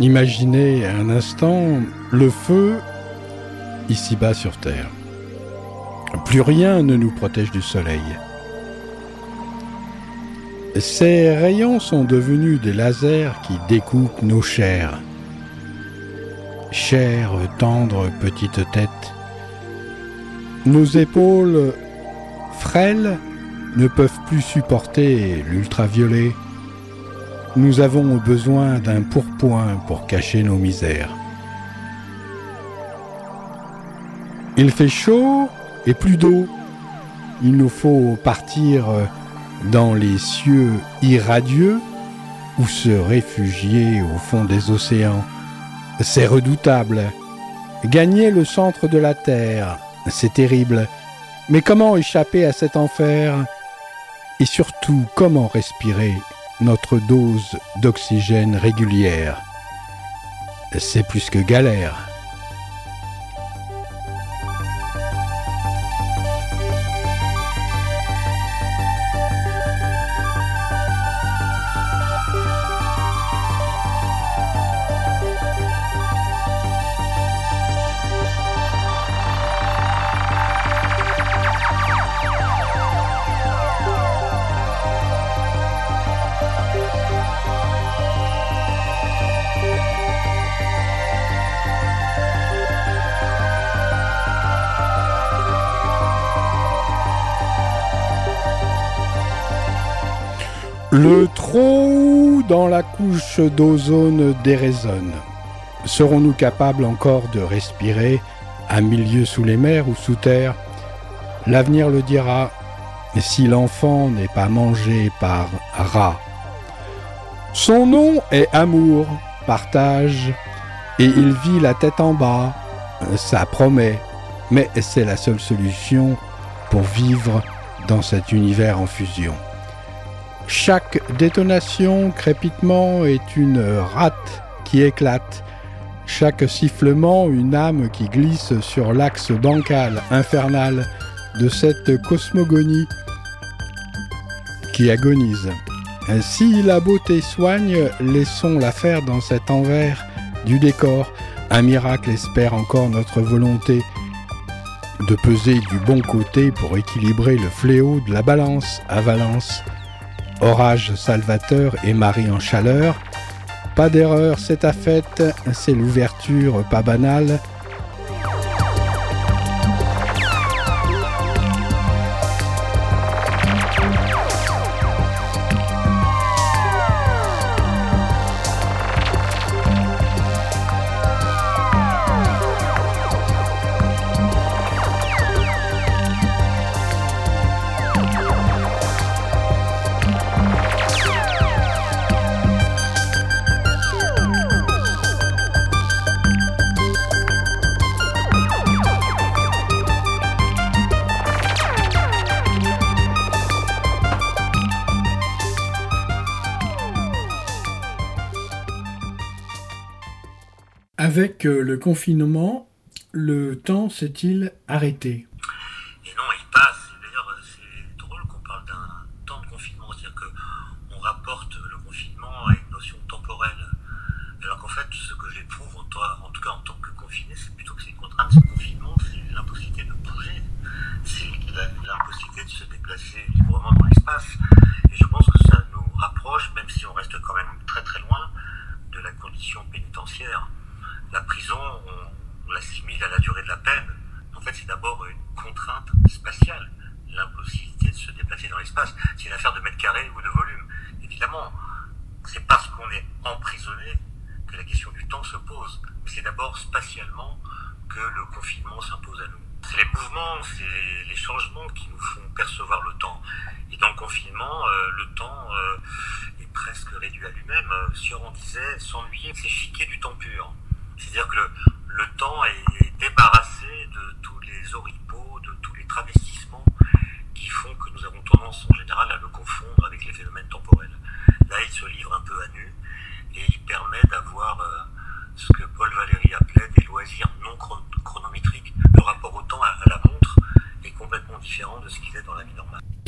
Imaginez un instant le feu ici-bas sur Terre. Plus rien ne nous protège du soleil. Ces rayons sont devenus des lasers qui découpent nos chairs. Chère, tendre petite tête. Nos épaules frêles ne peuvent plus supporter l'ultraviolet. Nous avons besoin d'un pourpoint pour cacher nos misères. Il fait chaud et plus d'eau. Il nous faut partir dans les cieux irradieux ou se réfugier au fond des océans. C'est redoutable. Gagner le centre de la Terre, c'est terrible. Mais comment échapper à cet enfer? Et surtout, comment respirer notre dose d'oxygène régulière C'est plus que galère. Dans la couche d'ozone déraisonne. Serons-nous capables encore de respirer à milieu sous les mers ou sous terre? L'avenir le dira si l'enfant n'est pas mangé par rat. Son nom est amour, partage, et il vit la tête en bas. Ça promet, mais c'est la seule solution pour vivre dans cet univers en fusion. Chaque détonation, crépitement est une rate qui éclate. Chaque sifflement, une âme qui glisse sur l'axe bancal, infernal de cette cosmogonie qui agonise. Si la beauté soigne, laissons-la faire dans cet envers du décor. Un miracle espère encore notre volonté de peser du bon côté pour équilibrer le fléau de la balance à Valence. Orage salvateur et Marie en chaleur. Pas d'erreur, c'est ta fête, c'est l'ouverture pas banale. Avec euh, le confinement, le temps s'est-il arrêté?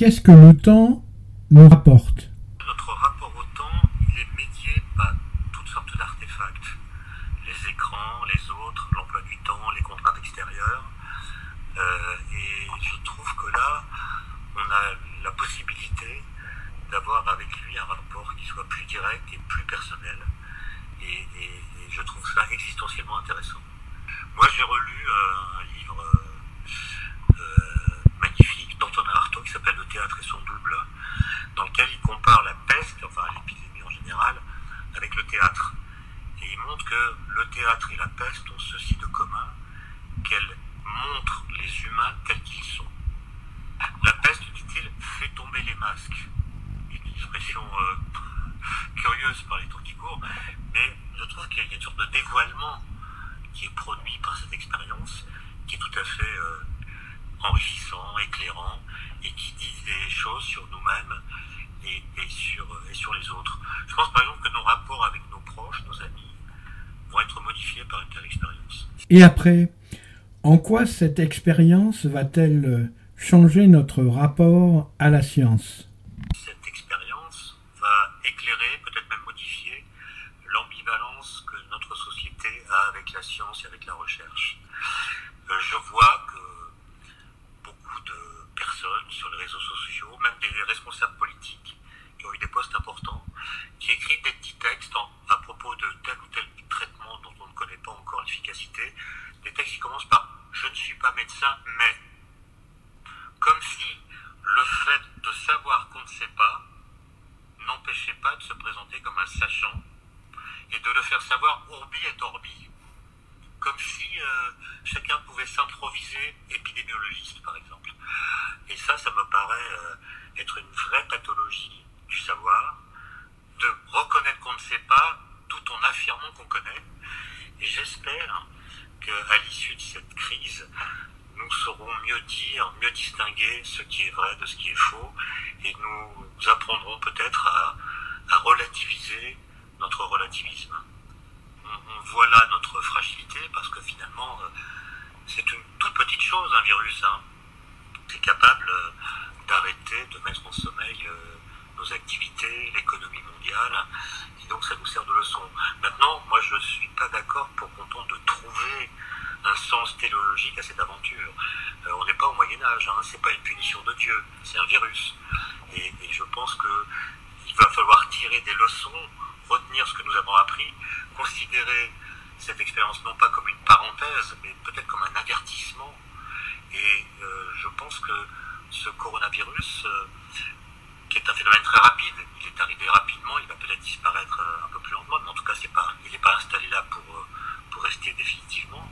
qu'est-ce que le temps nous rapporte? Et après, en quoi cette expérience va-t-elle changer notre rapport à la science? dire, mieux distinguer ce qui est vrai de ce qui est faux, et nous apprendrons peut-être à, relativiser notre relativisme. On, voit là notre fragilité parce que finalement, euh, c'est une toute petite chose, un virus, hein, qui est capable euh, d'arrêter, de mettre en sommeil euh, nos activités, l'économie mondiale, et donc ça nous sert de leçon. Maintenant, moi je ne suis pas d'accord pour qu'on tente de trouver un sens téléologique à cette aventure. Euh, on n'est pas au Moyen Âge, hein, c'est pas une punition de Dieu, c'est un virus. Et, je pense que il va falloir tirer des leçons, retenir ce que nous avons appris, considérer cette expérience non pas comme une parenthèse, mais peut-être comme un avertissement. Et euh, je pense que ce coronavirus, euh, qui est un phénomène très rapide, il est arrivé rapidement, il va peut-être disparaître un peu plus lentement, mais en tout cas, il n'est pas installé là pour rester définitivement,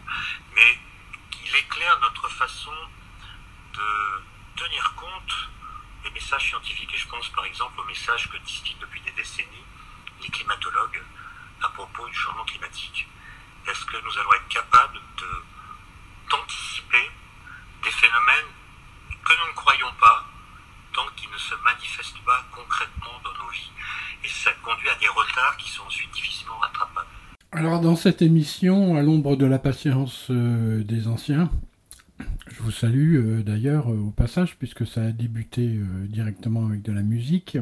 mais il éclaire notre façon de tenir compte des messages scientifiques. Et je pense par exemple au message que distillent depuis des décennies les climatologues à propos du changement climatique. Est-ce que nous allons être capables d'anticiper des phénomènes que nous ne croyons pas tant qu'ils ne se manifestent pas concrètement dans nos vies? Et ça conduit à des retards qui sont ensuite difficilement rattrapables. Alors dans cette émission, à l'ombre de la patience euh, des anciens, je vous salue euh, d'ailleurs euh, au passage puisque ça a débuté directement avec de la musique.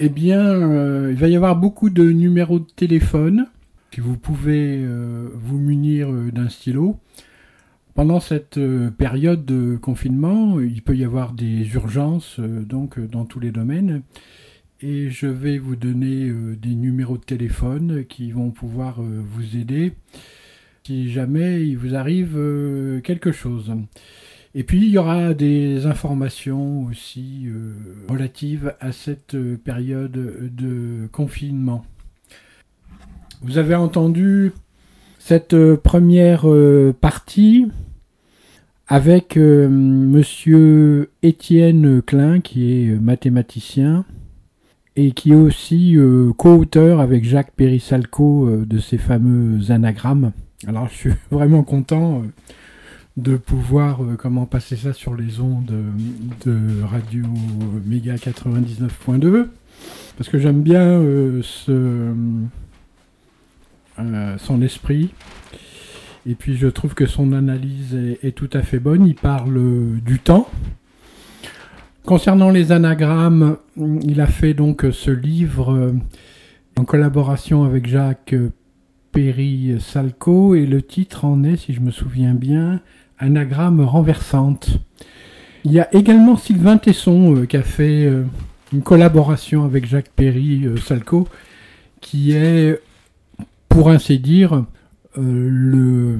Eh bien, il va y avoir beaucoup de numéros de téléphone. Si vous pouvez vous munir d'un stylo, pendant cette période de confinement, il peut y avoir des urgences donc dans tous les domaines et je vais vous donner euh, des numéros de téléphone qui vont pouvoir euh, vous aider si jamais il vous arrive euh, quelque chose. Et puis il y aura des informations aussi relatives à cette période de confinement. Vous avez entendu cette première partie avec monsieur Étienne Klein qui est mathématicien et qui est aussi euh, co-auteur avec Jacques Périssalco euh, de ces fameux anagrammes. Alors je suis vraiment content euh, de pouvoir comment passer ça sur les ondes de Radio Méga 99.2 parce que j'aime bien son esprit et puis je trouve que son analyse est tout à fait bonne. Il parle du temps, Concernant les anagrammes, il a fait donc ce livre euh, en collaboration avec Jacques Perry Salco et le titre en est, si je me souviens bien, Anagramme renversante. Il y a également Sylvain Tesson euh, qui a fait euh, une collaboration avec Jacques Perry Salco qui est, pour ainsi dire, le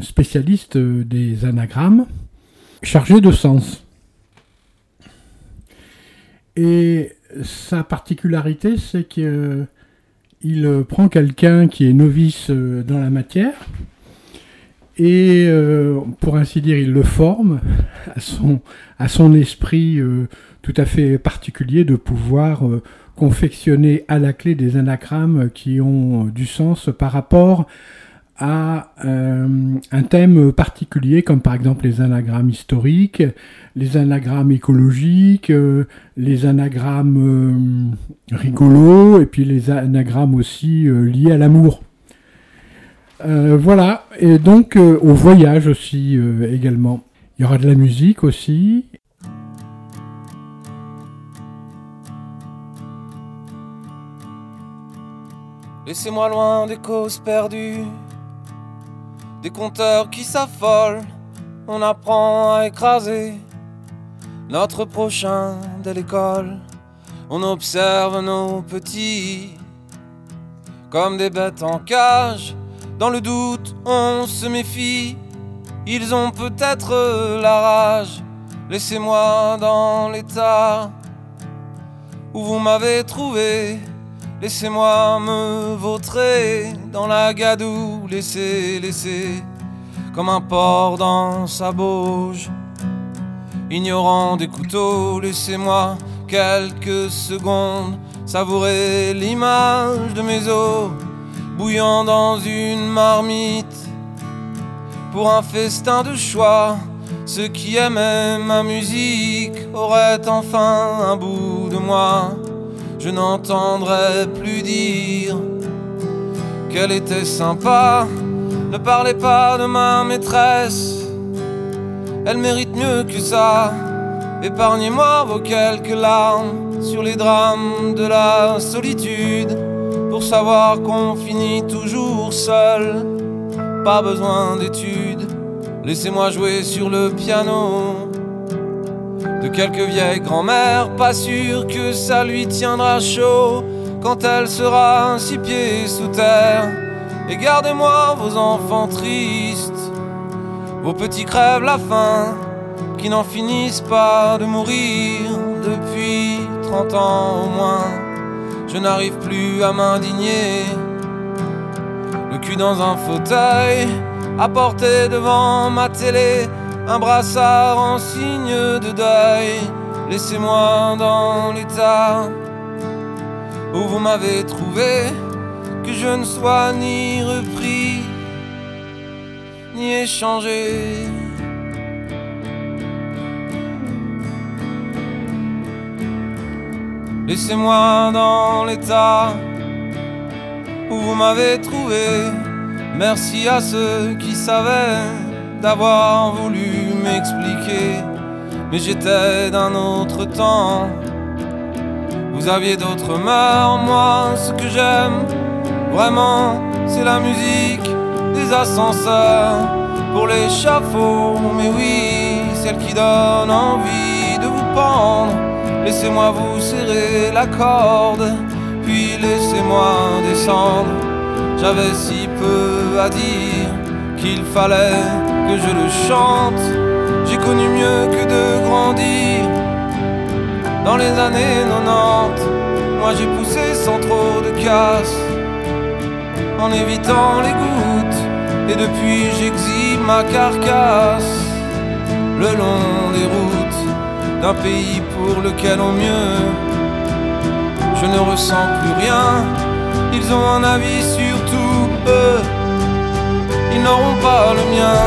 spécialiste des anagrammes chargé de sens. Et sa particularité, c'est qu'il euh, prend quelqu'un qui est novice euh, dans la matière. Et, euh, pour ainsi dire, il le forme à son, à son esprit tout à fait particulier de pouvoir confectionner à la clé des anagrammes qui ont du sens par rapport à euh, un thème particulier, comme par exemple les anagrammes historiques, les anagrammes écologiques, euh, les anagrammes euh, rigolos, et puis les anagrammes aussi liés à l'amour. voilà, et donc au voyage aussi également. Il y aura de la musique aussi. Laissez-moi loin des causes perdues des compteurs qui s'affolent, on apprend à écraser notre prochain de l'école. On observe nos petits comme des bêtes en cage. Dans le doute, on se méfie. Ils ont peut-être la rage. Laissez-moi dans l'état où vous m'avez trouvé. Laissez-moi me vautrer dans la gadoue, laissez, laissez, comme un porc dans sa bauge. Ignorant des couteaux, laissez-moi quelques secondes savourer l'image de mes os, bouillant dans une marmite pour un festin de choix. Ceux qui aimaient ma musique auraient enfin un bout de moi je n'entendrai plus dire qu'elle était sympa. Ne parlez pas de ma maîtresse, elle mérite mieux que ça. Épargnez-moi vos quelques larmes sur les drames de la solitude pour savoir qu'on finit toujours seul. Pas besoin d'études, laissez-moi jouer sur le piano de quelques vieilles grand-mères, pas sûr que ça lui tiendra chaud quand elle sera six pieds sous terre. Et gardez-moi vos enfants tristes, vos petits crèves la faim, qui n'en finissent pas de mourir depuis 30 ans au moins. Je n'arrive plus à m'indigner, le cul dans un fauteuil, à porter devant ma télé un brassard en signe de deuil. Laissez-moi dans l'état où vous m'avez trouvé, que je ne sois ni repris, ni échangé. Laissez-moi dans l'état où vous m'avez trouvé. Merci à ceux qui savaient d'avoir voulu m'expliquer. Mais j'étais d'un autre temps. Vous aviez d'autres mœurs, moi ce que j'aime vraiment c'est la musique des ascenseurs pour l'échafaud. Mais oui, celle qui donne envie de vous pendre. Laissez-moi vous serrer la corde, puis laissez-moi descendre. J'avais si peu à dire qu'il fallait que je le chante. J'ai connu mieux que de grandir dans les années 90. Moi j'ai poussé sans trop de casse en évitant les gouttes. Et depuis j'exhibe ma carcasse le long des routes d'un pays pour lequel au mieux je ne ressens plus rien. Ils ont un avis sur ils n'auront pas le mien.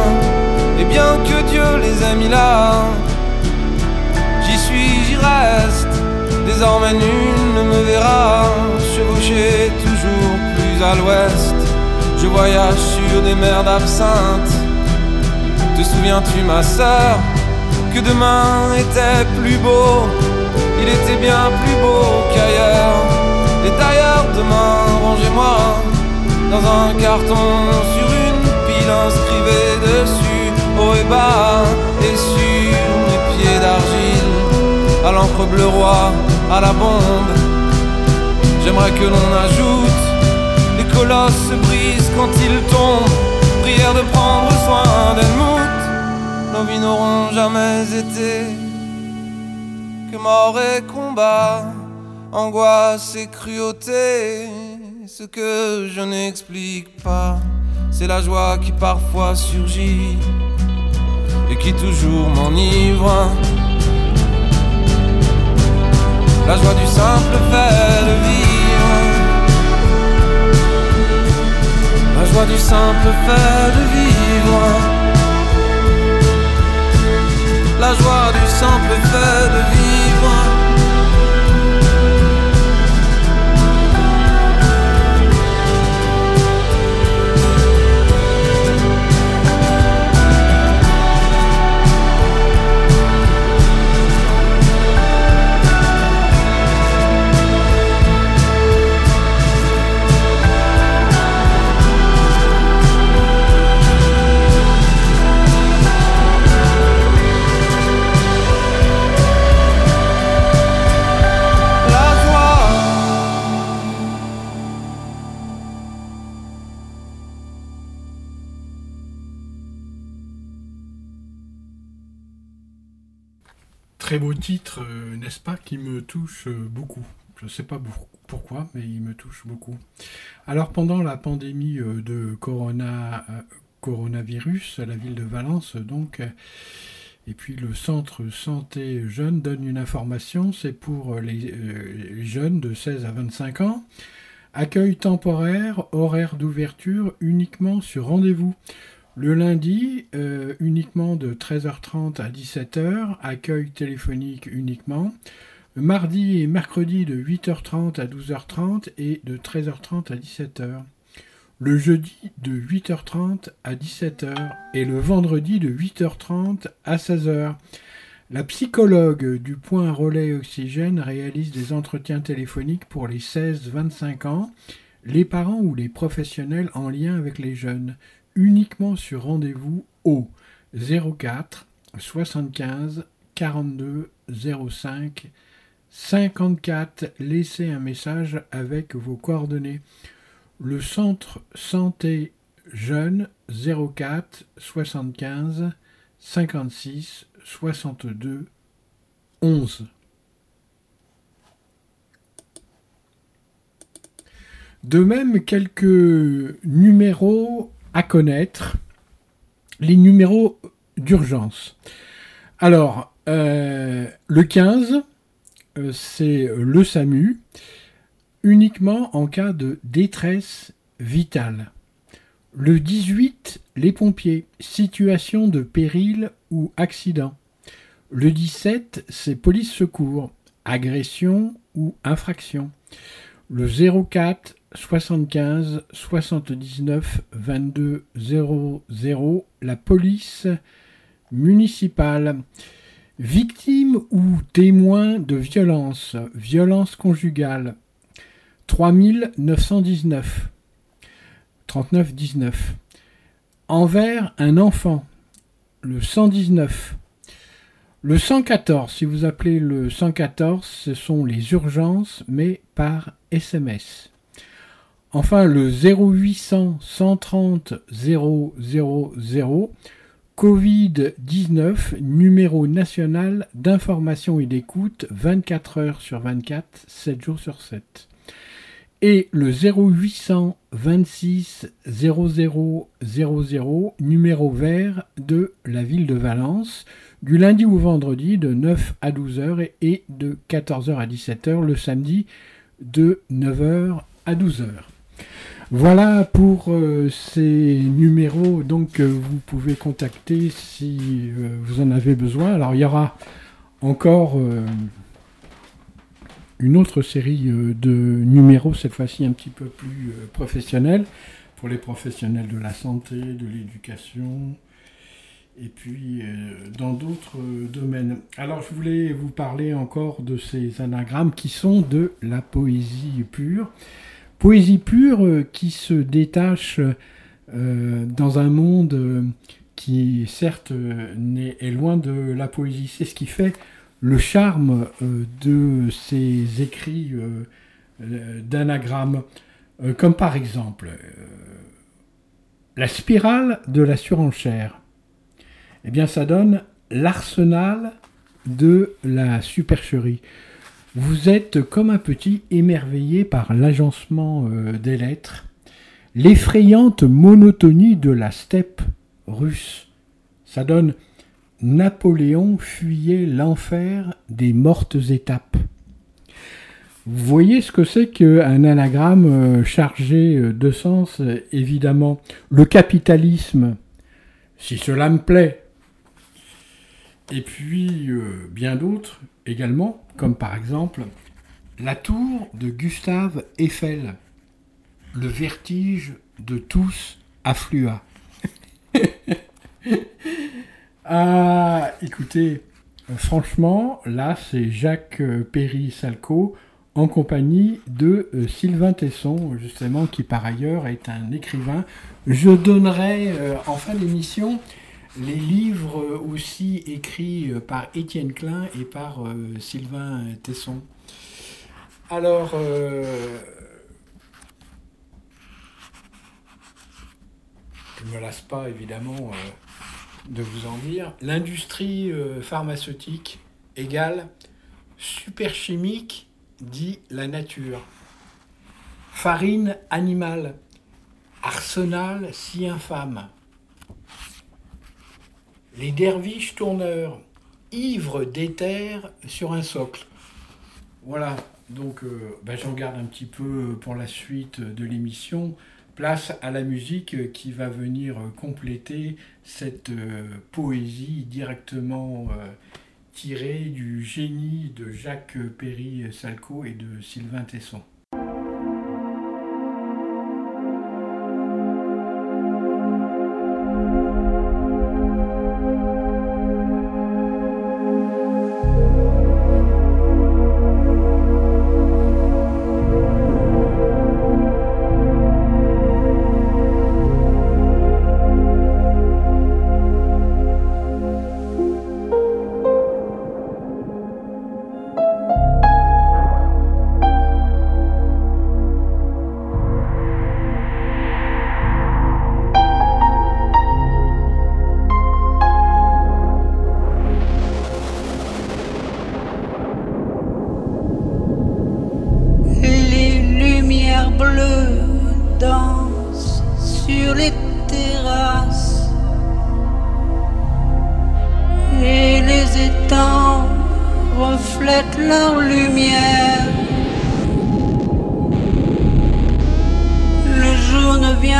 Et bien que Dieu les ait mis là, j'y suis, j'y reste. Désormais nul ne me verra chevaucher toujours plus à l'ouest. Je voyage sur des mers d'absinthe. Te souviens-tu, ma sœur, que demain était plus beau? Il était bien plus beau qu'ailleurs. Et d'ailleurs, demain, rangez-moi dans un carton sur pile, inscrivez dessus haut et bas et sur mes pieds d'argile, à l'encre bleu roi, à la bombe. J'aimerais que l'on ajoute les colosses se brisent quand ils tombent. Prière de prendre soin d'Elmout. Nos vies n'auront jamais été que mort et combat, angoisse et cruauté. Ce que je n'explique pas, c'est la joie qui parfois surgit et qui toujours m'enivre. La joie du simple fait de vivre. La joie du simple fait de vivre. La joie du simple fait de vivre. Qui me touche euh, beaucoup. Je ne sais pas pour- pourquoi, mais il me touche beaucoup. Alors pendant la pandémie euh, de corona, euh, coronavirus, la ville de Valence, donc, et puis le centre santé jeunes donne une information, c'est pour les, jeunes de 16 à 25 ans. Accueil temporaire, horaire d'ouverture uniquement sur rendez-vous. Le lundi, uniquement de 13h30 à 17h, accueil téléphonique uniquement. Mardi et mercredi de 8h30 à 12h30 et de 13h30 à 17h. Le jeudi de 8h30 à 17h et le vendredi de 8h30 à 16h. La psychologue du point relais oxygène réalise des entretiens téléphoniques pour les 16-25 ans, les parents ou les professionnels en lien avec les jeunes uniquement sur rendez-vous au 04 75 42 05 54. Laissez un message avec vos coordonnées. Le centre santé jeune 04 75 56 62 11. De même, quelques numéros à connaître, les numéros d'urgence. Alors, euh, le 15, euh, c'est le SAMU, uniquement en cas de détresse vitale. Le 18, les pompiers, situation de péril ou accident. Le 17, c'est police secours, agression ou infraction. Le 04 75 79 22 00, la police municipale. Victime ou témoin de violence, violence conjugale, 3919. 3919. Envers un enfant, le 119. Le 114, si vous appelez le 114, ce sont les urgences, mais par SMS. Enfin, le 0800 130 000, Covid-19, numéro national d'information et d'écoute 24 heures sur 24, 7 jours sur 7 et le 0800 26 00 numéro vert de la ville de Valence, du lundi au vendredi de 9 à 12h et de 14h à 17h le samedi de 9h à 12h. Voilà pour euh, ces numéros donc que vous pouvez contacter si euh, vous en avez besoin. Alors il y aura encore euh, une autre série euh, de numéros, cette fois-ci un petit peu plus euh, professionnels, pour les professionnels de la santé, de l'éducation, et puis euh, dans d'autres domaines. Alors je voulais vous parler encore de ces anagrammes qui sont de la poésie pure. Poésie pure qui se détache dans un monde qui certes est loin de la poésie. C'est ce qui fait le charme euh, de ces écrits euh, euh, d'anagrammes, comme par exemple la spirale de la surenchère. Eh bien, ça donne l'arsenal de la supercherie. Vous êtes comme un petit émerveillé par l'agencement des lettres, l'effrayante monotonie de la steppe russe. Ça donne Napoléon fuyait l'enfer des mortes étapes. Vous voyez ce que c'est qu'un anagramme euh, chargé euh, de sens, évidemment. Le capitalisme, si cela me plaît. Et puis euh, bien d'autres également, comme par exemple la tour de Gustave Eiffel. Le vertige de tous afflua. Ah, écoutez, franchement, là, c'est Jacques euh, Perry-Salco en compagnie de euh, Sylvain Tesson, justement, qui par ailleurs est un écrivain. Je donnerai euh, en fin d'émission les livres aussi écrits par Étienne Klein et par Sylvain Tesson. Alors, je ne me lasse pas évidemment de vous en dire. L'industrie euh, pharmaceutique égale superchimique dit la nature. Farine animale, arsenal si infâme. Les derviches tourneurs, ivres d'éther sur un socle. Voilà, donc euh, ben, j'en garde un petit peu pour la suite de l'émission. Place à la musique qui va venir compléter cette euh, poésie directement euh, tirée du génie de Jacques Perry-Salco et de Sylvain Tesson.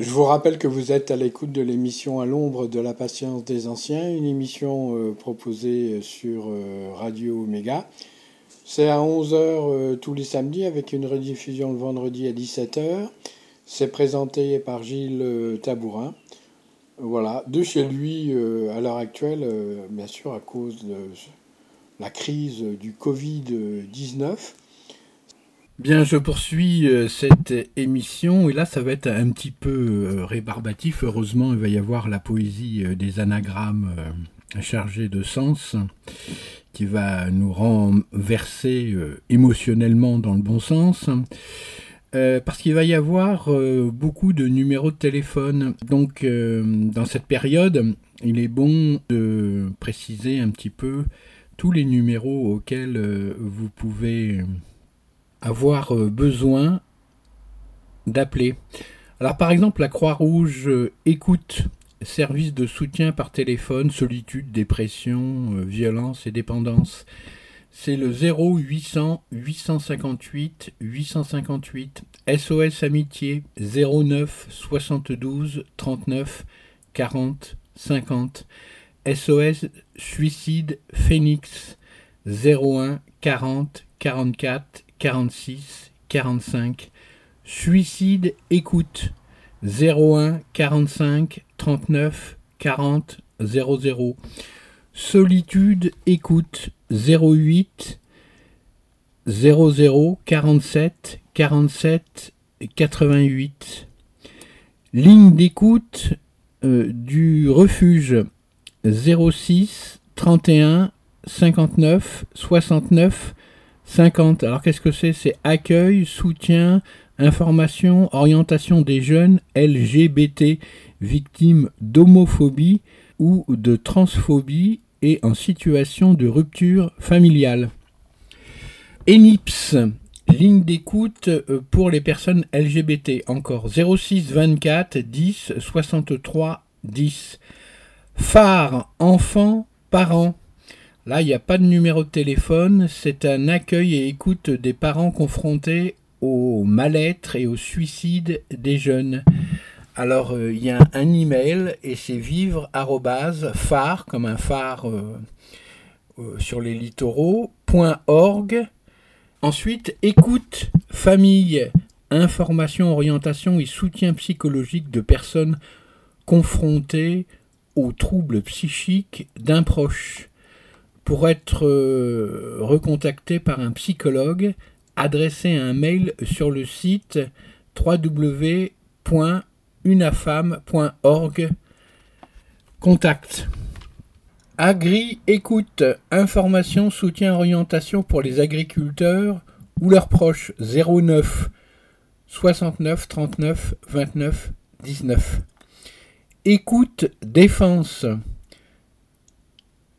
Je vous rappelle que vous êtes à l'écoute de l'émission À l'ombre de la patience des anciens, une émission euh, proposée sur euh, Radio Omega. C'est à 11h euh, tous les samedis avec une rediffusion le vendredi à 17h. C'est présenté par Gilles Tabourin. Voilà, de chez lui à l'heure actuelle, bien sûr à cause de la crise du Covid-19. Bien, je poursuis euh, cette émission et là ça va être un petit peu euh, rébarbatif. Heureusement, il va y avoir la poésie euh, des anagrammes chargés de sens qui va nous renverser émotionnellement dans le bon sens. parce qu'il va y avoir beaucoup de numéros de téléphone. Donc, dans cette période, il est bon de préciser un petit peu tous les numéros auxquels vous pouvez avoir euh, besoin d'appeler. Alors par exemple, la Croix-Rouge euh, écoute service de soutien par téléphone, solitude, dépression, euh, violence et dépendance. C'est le 0800 858 858 SOS Amitié 09 72 39 40 50 SOS Suicide Phoenix 01 40 44 46 45. Suicide écoute 01 45 39 40 00. Solitude écoute 08 00 47 47 88. Ligne d'écoute euh, du refuge 06 31 59 69 50. Alors qu'est-ce que c'est? C'est accueil, soutien, information, orientation des jeunes LGBT victimes d'homophobie ou de transphobie et en situation de rupture familiale. ENIPS, ligne d'écoute euh, pour les personnes LGBT, encore 06 24 10 63 10. Phare, enfants, parents. Là, il n'y a pas de numéro de téléphone, c'est un accueil et écoute des parents confrontés au mal-être et au suicide des jeunes. Alors, euh, il y a un email et c'est vivre phare, comme un phare euh, euh, sur les littoraux, .org. Ensuite, écoute, famille, information, orientation et soutien psychologique de personnes confrontées aux troubles psychiques d'un proche. Pour être recontacté par un psychologue, adressez un mail sur le site www unafam.org. Contact. Agri écoute, information, soutien, orientation pour les agriculteurs ou leurs proches 09 69 39 29 19. Écoute défense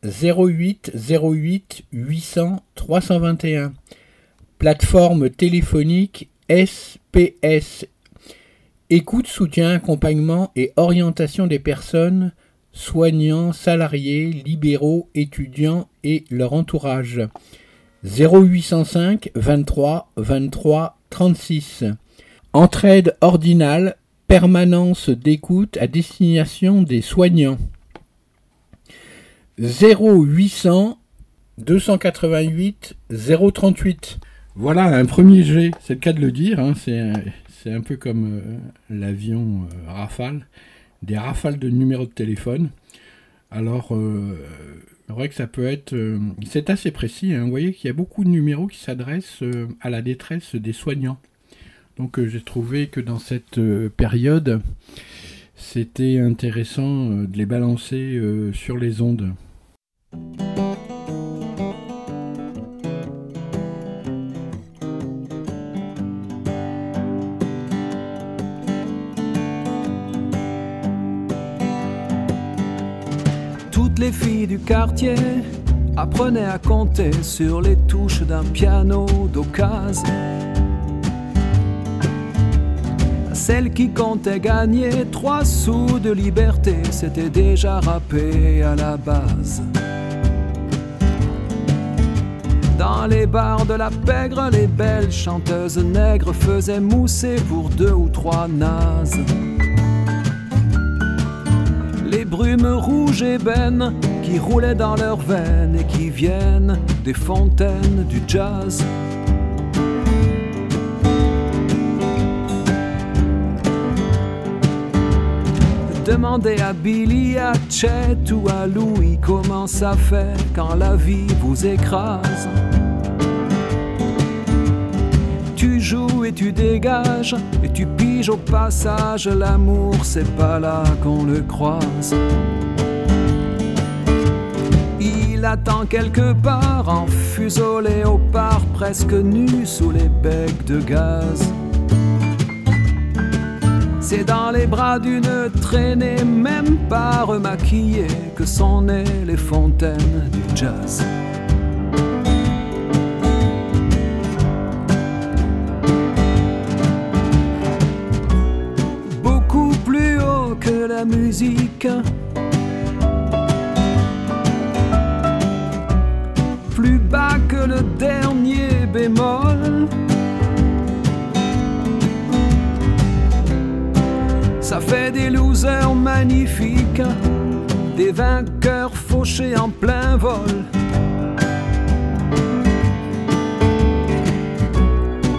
08 08 800 321. Plateforme téléphonique SPS Écoute, soutien, accompagnement et orientation des personnes, soignants, salariés, libéraux, étudiants et leur entourage. 0805 23 23 36. Entraide ordinale, permanence d'écoute à destination des soignants. 0800 288 038. Voilà un premier jet, c'est le cas de le dire, hein, c'est un peu comme euh, l'avion euh, Rafale, des rafales de numéros de téléphone. Alors, euh, c'est vrai que ça peut être... c'est assez précis, hein. vous voyez qu'il y a beaucoup de numéros qui s'adressent à la détresse des soignants. Donc j'ai trouvé que dans cette période, c'était intéressant de les balancer sur les ondes. Les filles du quartier apprenaient à compter sur les touches d'un piano d'occasion. Celle qui comptait gagner trois sous de liberté, c'était déjà râpé à la base. Dans les bars de la pègre, les belles chanteuses nègres faisaient mousser pour deux ou trois nazes les brumes rouges ébènes qui roulaient dans leurs veines et qui viennent des fontaines du jazz. Demandez à Billy, à Chet ou à Louis comment ça fait quand la vie vous écrase. Et tu dégages et tu piges au passage. L'amour, c'est pas là qu'on le croise. Il attend quelque part en fuseau léopard, presque nu sous les becs de gaz. C'est dans les bras d'une traînée, même pas remaquillée, que sont nées les fontaines du jazz. Des vainqueurs fauchés en plein vol.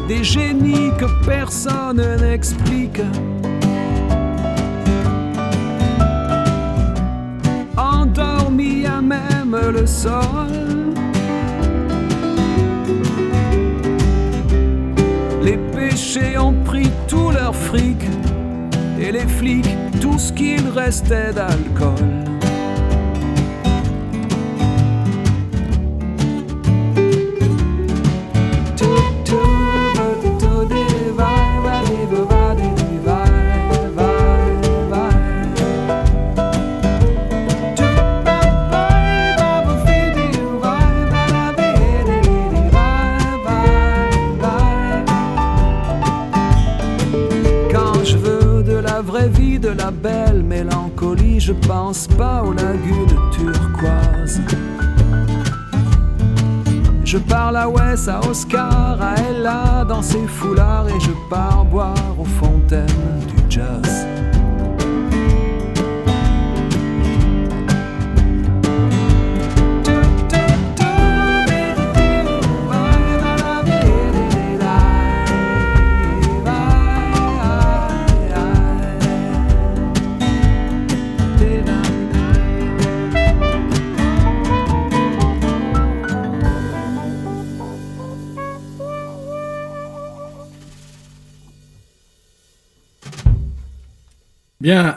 Des génies que personne n'explique. même le sol. Les péchés ont pris tout leur fric et les flics tout ce qu'il restait d'alcool. Pense pas aux lagunes turquoises. Je parle à Wes, à Oscar, à Ella dans ses foulards et je pars boire aux fontaines du jazz.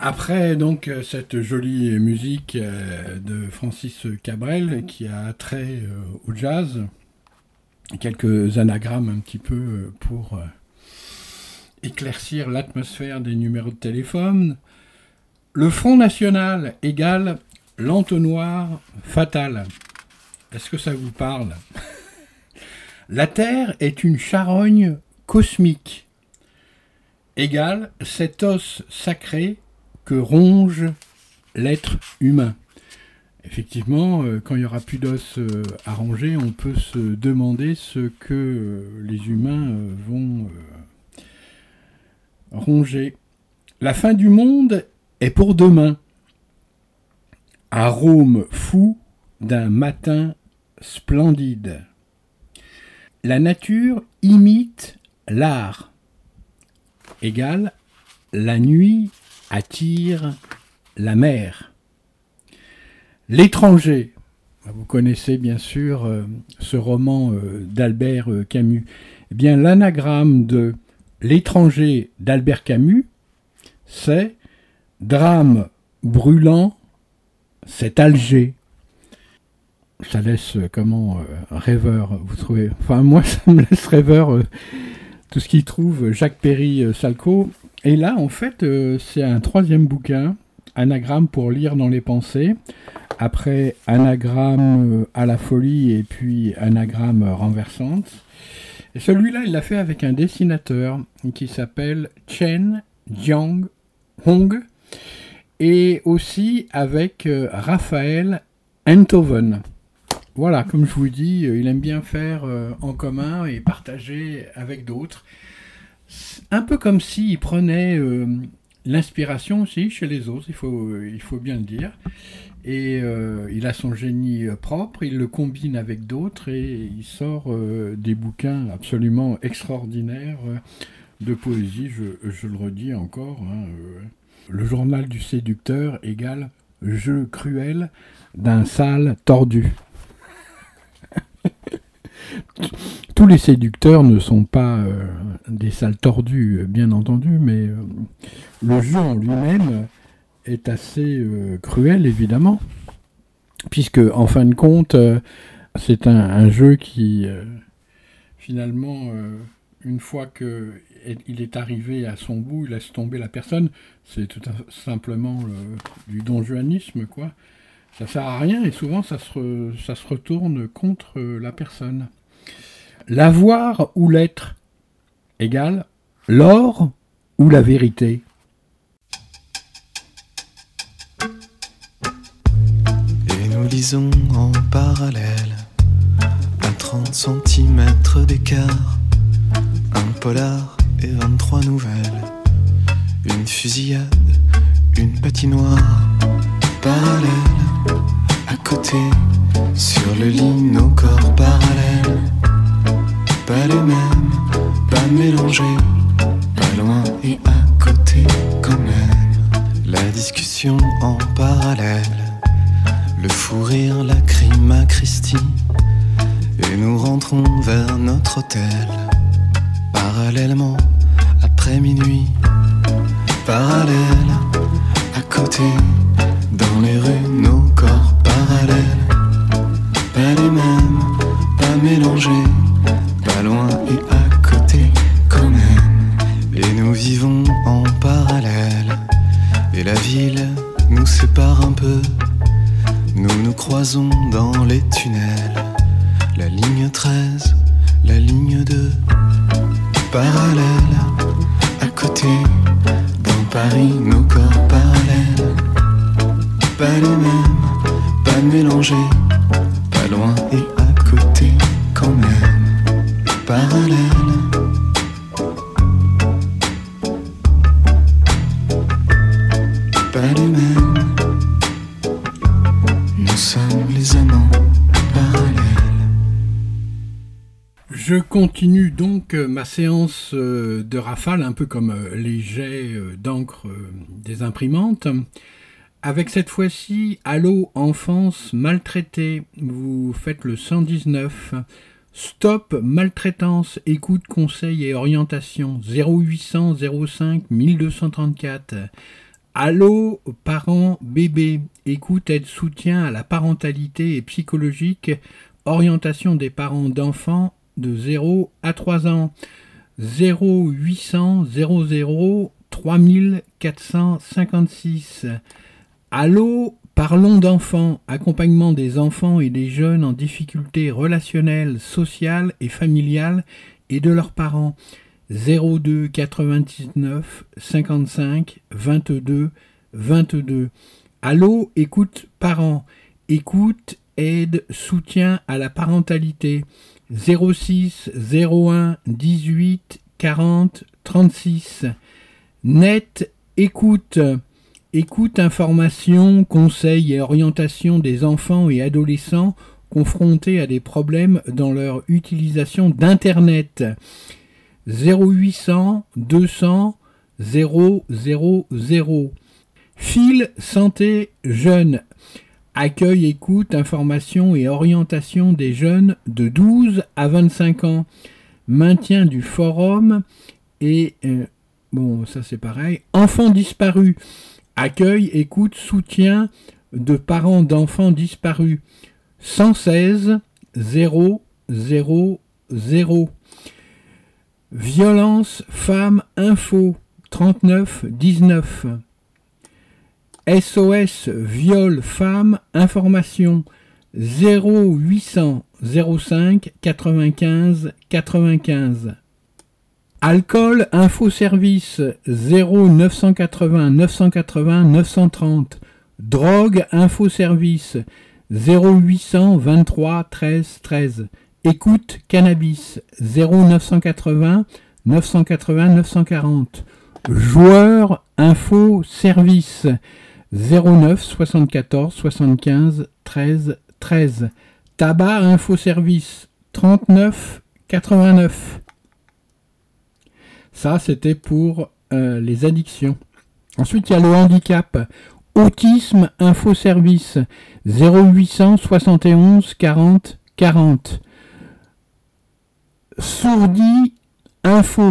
Après donc euh, cette jolie musique euh, de Francis Cabrel qui a trait euh, au jazz, quelques anagrammes un petit peu pour éclaircir l'atmosphère des numéros de téléphone. Le Front National égale l'entonnoir fatal. Est-ce que ça vous parle? La Terre est une charogne cosmique égale cet os sacré que ronge l'être humain. Effectivement, euh, quand il n'y aura plus d'os euh, à ronger, on peut se demander ce que euh, les humains vont ronger. La fin du monde est pour demain. Arôme fou d'un matin splendide. La nature imite l'art égale la nuit attire la mer. L'étranger, vous connaissez bien sûr euh, ce roman euh, d'Albert euh, Camus. Eh bien, l'anagramme de l'étranger d'Albert Camus, c'est drame brûlant, c'est Alger. Ça laisse comment rêveur, vous trouvez? Enfin, moi, ça me laisse rêveur tout ce qu'il trouve Jacques Perry Salco. Et là, en fait, euh, c'est un troisième bouquin, Anagramme pour lire dans les pensées. Après Anagramme euh, à la folie et puis Anagramme renversante. Celui-là, il l'a fait avec un dessinateur qui s'appelle Chen Jiang Hong et aussi avec Raphaël Enthoven. Voilà, comme je vous dis, euh, il aime bien faire euh, en commun et partager avec d'autres. Un peu comme s'il prenait euh, l'inspiration aussi chez les autres, il faut, il faut bien le dire. Et il a son génie propre, il le combine avec d'autres et il sort des bouquins absolument extraordinaires de poésie, je, le redis encore. Hein, le journal du séducteur égale jeu cruel d'un sale tordu tous les séducteurs ne sont pas euh, des sales tordus, bien entendu, mais euh, le jeu en lui-même est assez euh, cruel, évidemment, puisque, en fin de compte, c'est un, jeu qui, finalement, une fois qu'il est arrivé à son bout, il laisse tomber la personne. C'est tout simplement du donjuanisme, quoi. Ça sert à rien et souvent ça se retourne contre la personne. L'avoir ou l'être égale l'or ou la vérité. Et nous lisons en parallèle, à 30 cm d'écart, un polar et 23 nouvelles, une fusillade, une patinoire parallèle, à côté, sur le lit, nos corps parallèles pas les mêmes, pas mélangés, pas loin et à côté quand même. La discussion en parallèle, le fou rire, la crime à Christie, et nous rentrons vers notre hôtel, parallèlement après minuit, parallèle à côté, dans les rues, nos corps parallèles, pas les mêmes, pas mélangés la ville nous sépare un peu. Nous nous croisons dans les tunnels. La ligne 13, la ligne 2. Parallèle, à côté, dans Paris, nos corps parallèles, pas les mêmes, pas mélangés, continue donc euh, ma séance euh, de rafale, un peu comme euh, les jets d'encre des imprimantes. Avec cette fois-ci, Allô enfance maltraitée, vous faites le 119. Stop maltraitance, écoute, conseil et orientation 0800 05 1234. Allô parents bébés, écoute, aide, soutien à la parentalité et psychologique, orientation des parents d'enfants de 0 à 3 ans. 0800 00 3456. Allô, parlons d'enfants, accompagnement des enfants et des jeunes en difficulté relationnelle, sociale et familiale et de leurs parents. 02 99 55 22 22. Allô, écoute parents, écoute, aide, soutien à la parentalité. 06 01 18 40 36. Net, écoute. Écoute, information, conseils et orientation des enfants et adolescents confrontés à des problèmes dans leur utilisation d'Internet. 0800 200 000. Fil santé jeune. Accueil, écoute, information et orientation des jeunes de 12 à 25 ans. Maintien du forum et euh, bon, ça c'est pareil. Enfants disparus. Accueil, écoute, soutien de parents d'enfants disparus. 116 0 0 0. Violence Femmes Info 39 19. SOS Viol Femmes Information 0800 05 95 95. Alcool Info Service 0980 980 930. Drogue Info Service 0800 23 13 13. Écoute Cannabis 0980 980 940. Joueur Info Service 09 74 75 13 13. Tabac Info Service 39 89. Ça, c'était pour euh, les addictions. Ensuite, il y a le handicap. Autisme Info Service 0800 71 40 40. Sourdie Info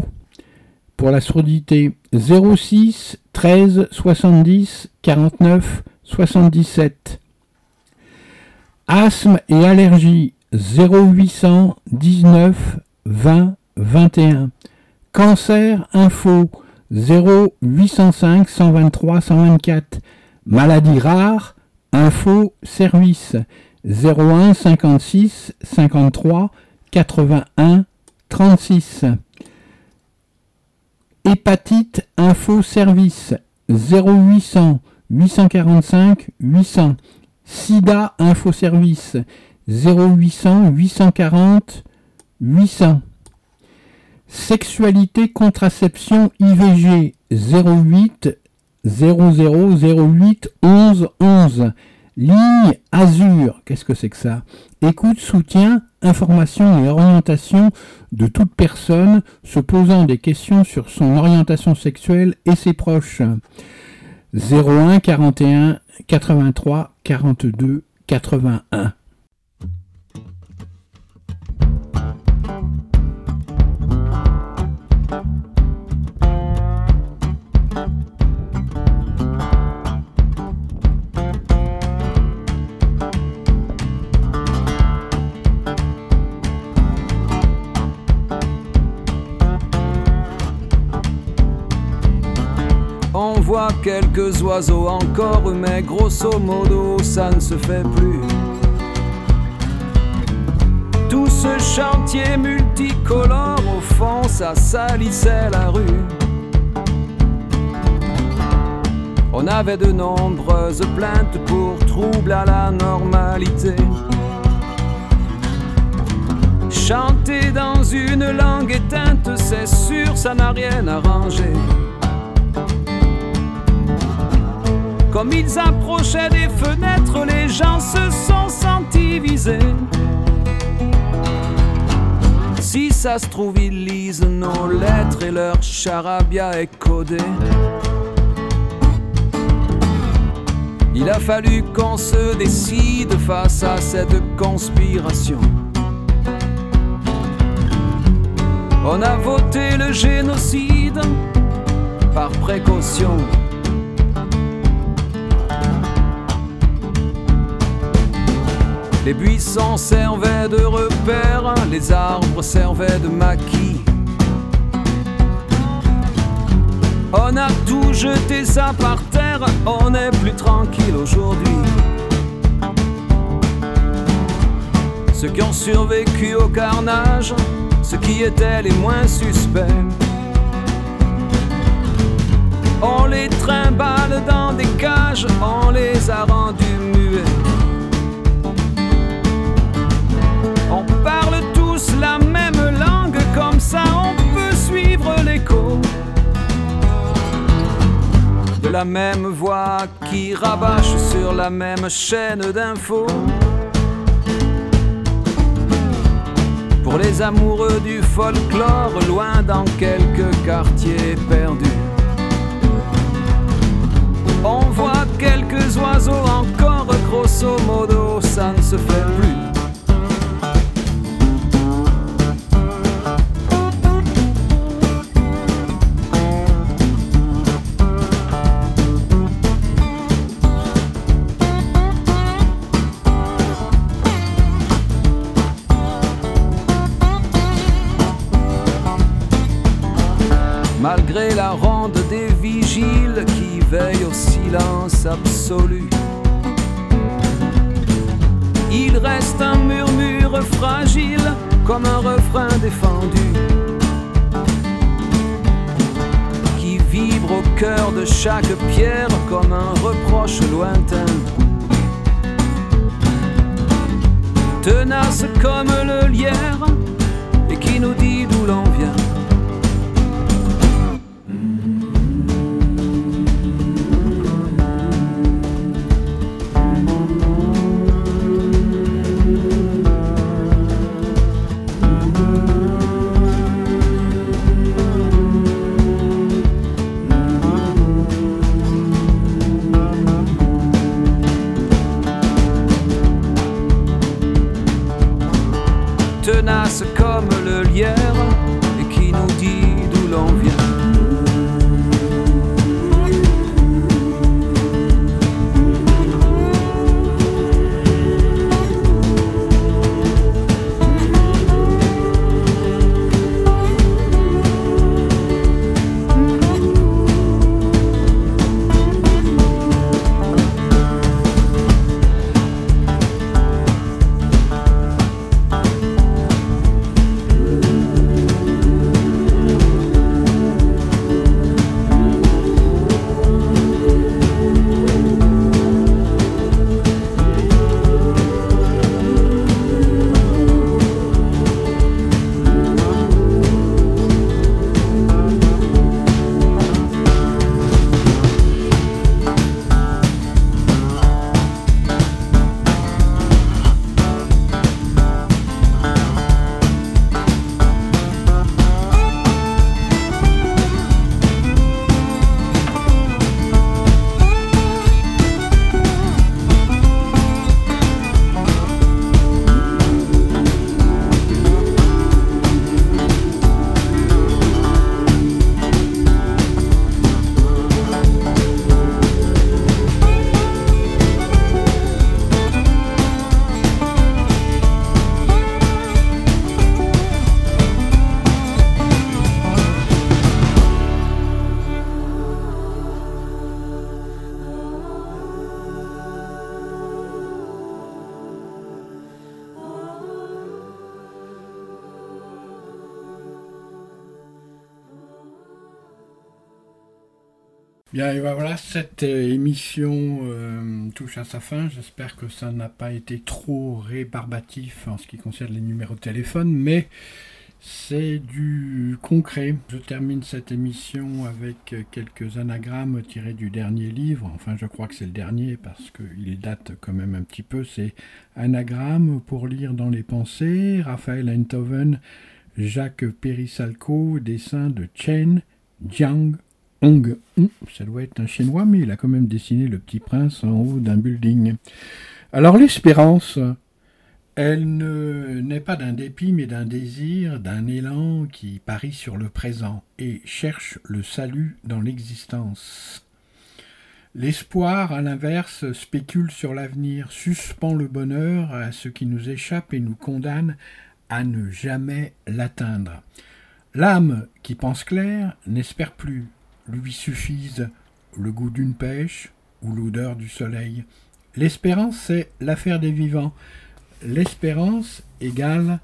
pour la sourdité 06 13 70 49 77. Asthme et allergie 0800 19 20 21. Cancer info 0805 123 124. Maladie rare info service 01 56 53 81 36. Hépatite info service 0800 845 800. Sida info service 0800 840 800. Sexualité contraception IVG 08 0008 11 11. Ligne Azur, qu'est-ce que c'est que ça? Écoute, soutien, information et orientation de toute personne se posant des questions sur son orientation sexuelle et ses proches. 01 41 83 42 81. Quelques oiseaux encore, mais grosso modo, ça ne se fait plus. Tout ce chantier multicolore, au fond, ça salissait la rue. On avait de nombreuses plaintes pour troubles à la normalité. Chanter dans une langue éteinte, c'est sûr, ça n'a rien arrangé. Comme ils approchaient des fenêtres, les gens se sont sentis visés. Si ça se trouve, ils lisent nos lettres et leur charabia est codé. Il a fallu qu'on se décide face à cette conspiration. On a voté le génocide par précaution. Les buissons servaient de repères, les arbres servaient de maquis. On a tout jeté ça par terre, on est plus tranquille aujourd'hui. Ceux qui ont survécu au carnage, ceux qui étaient les moins suspects. On les trimballe dans des cages, on les a rendus On parle tous la même langue, comme ça on peut suivre l'écho de la même voix qui rabâche sur la même chaîne d'infos. Pour les amoureux du folklore, loin dans quelques quartiers perdus. On voit quelques oiseaux encore, grosso modo, ça ne se fait plus. Malgré la ronde des vigiles qui veillent au silence absolu, il reste un murmure fragile comme un refrain défendu qui vibre au cœur de chaque pierre comme un reproche lointain. Tenace comme le lierre et qui nous dit d'où l'on vient. Comme ben voilà, cette euh, émission euh, touche à sa fin. J'espère que ça n'a pas été trop rébarbatif en ce qui concerne les numéros de téléphone, mais c'est du concret. Je termine cette émission avec quelques anagrammes tirés du dernier livre. Enfin, je crois que c'est le dernier parce qu'il date quand même un petit peu. C'est Anagramme pour lire dans les pensées, Raphaël Enthoven, Jacques Perisalco, dessin de Chen Jiang Hong. Ça doit être un chinois, mais il a quand même dessiné le petit prince en haut d'un building. Alors l'espérance, elle ne n'est pas d'un dépit, mais d'un désir, d'un élan qui parie sur le présent et cherche le salut dans l'existence. L'espoir, à l'inverse, spécule sur l'avenir, suspend le bonheur à ce qui nous échappe et nous condamne à ne jamais l'atteindre. L'âme qui pense clair n'espère plus, lui suffisent le goût d'une pêche ou l'odeur du soleil. L'espérance, c'est l'affaire des vivants. L'espérance égale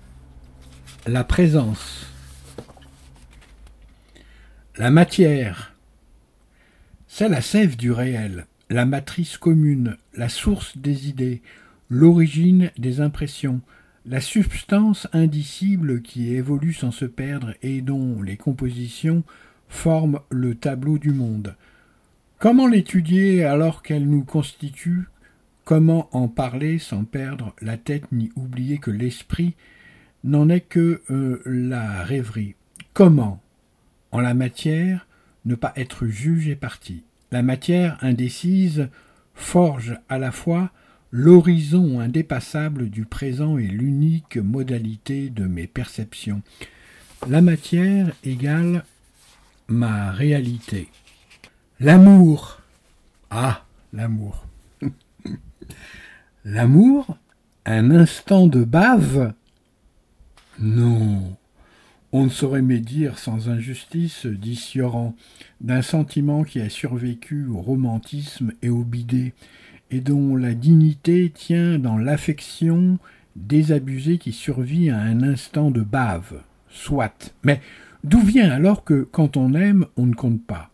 la présence. La matière, c'est la sève du réel, la matrice commune, la source des idées, l'origine des impressions, la substance indicible qui évolue sans se perdre et dont les compositions forme le tableau du monde. Comment l'étudier alors qu'elle nous constitue? Comment en parler sans perdre la tête ni oublier que l'esprit n'en est que euh, la rêverie? Comment, en la matière, ne pas être juge et parti? La matière indécise forge à la fois l'horizon indépassable du présent et l'unique modalité de mes perceptions. La matière égale ma réalité. L'amour. Ah, l'amour. l'amour Un instant de bave? Non. On ne saurait médire sans injustice, dit Sioran, d'un sentiment qui a survécu au romantisme et au bidet, et dont la dignité tient dans l'affection désabusée qui survit à un instant de bave. Soit. Mais D'où vient alors que, quand on aime, on ne compte pas?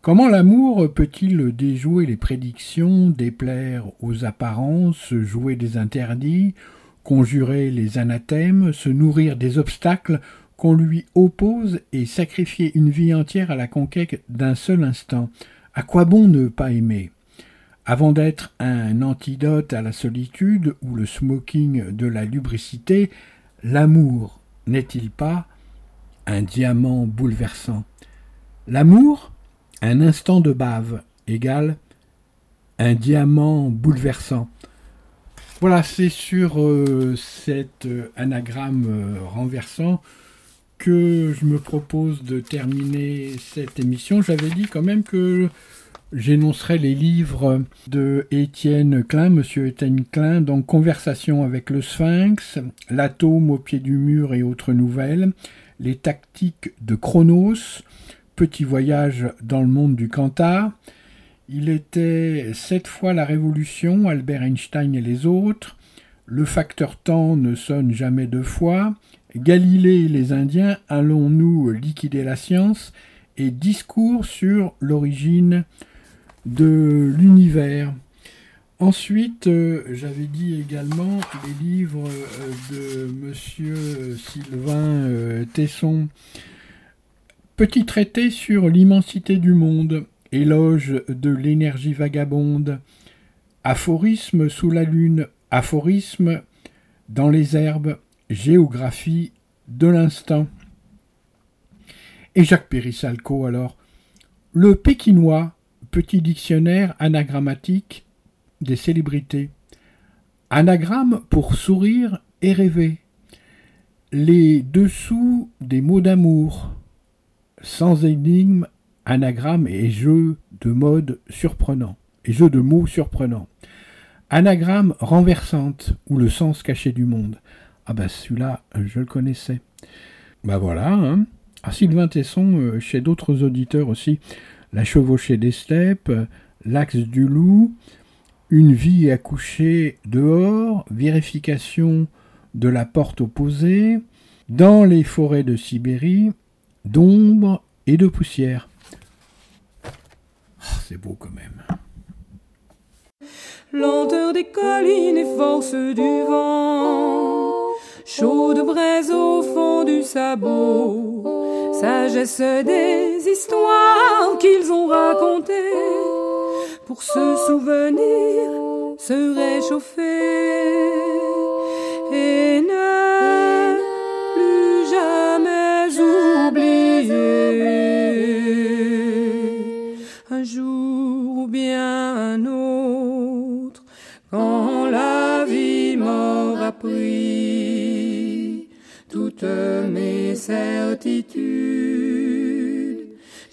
Comment l'amour peut-il déjouer les prédictions, déplaire aux apparences, jouer des interdits, conjurer les anathèmes, se nourrir des obstacles qu'on lui oppose et sacrifier une vie entière à la conquête d'un seul instant? À quoi bon ne pas aimer? Avant d'être un antidote à la solitude ou le smoking de la lubricité, l'amour n'est-il pas un diamant bouleversant. L'amour, un instant de bave, égale un diamant bouleversant. Voilà, c'est sur euh, cet euh, anagramme euh, renversant que je me propose de terminer cette émission. J'avais dit quand même que j'énoncerais les livres de Étienne Klein, Monsieur Étienne Klein, donc Conversation avec le Sphinx, L'atome au pied du mur et autres nouvelles, les tactiques de Chronos, Petit voyage dans le monde du Cantar. Il était sept fois la Révolution, Albert Einstein et les autres. Le facteur temps ne sonne jamais deux fois. Galilée et les Indiens, allons-nous liquider la science Et discours sur l'origine de l'univers? Ensuite, euh, j'avais dit également les livres euh, de Monsieur Sylvain euh, Tesson. Petit traité sur l'immensité du monde, éloge de l'énergie vagabonde, aphorisme sous la lune, aphorisme dans les herbes, géographie de l'instant. Et Jacques Périssalco alors, le pékinois, petit dictionnaire anagrammatique des célébrités. Anagramme pour sourire et rêver. Les dessous des mots d'amour. Sans énigme, anagramme et jeu de mode surprenant. Et jeu de mots surprenant. Anagramme renversante ou le sens caché du monde. Ah bah celui-là, je le connaissais. Bah voilà, hein. Ah, Sylvain Tesson, euh, chez d'autres auditeurs aussi, La chevauchée des steppes, L'axe du loup, une vie accouchée dehors, vérification de la porte opposée, dans les forêts de Sibérie, d'ombre et de poussière. Oh, c'est beau quand même. Lenteur des collines et force du vent, chaude braise au fond du sabot, sagesse des histoires qu'ils ont racontées pour se souvenir, se réchauffer et ne plus jamais oublier. Un jour ou bien un autre quand la vie m'aura pris toutes mes certitudes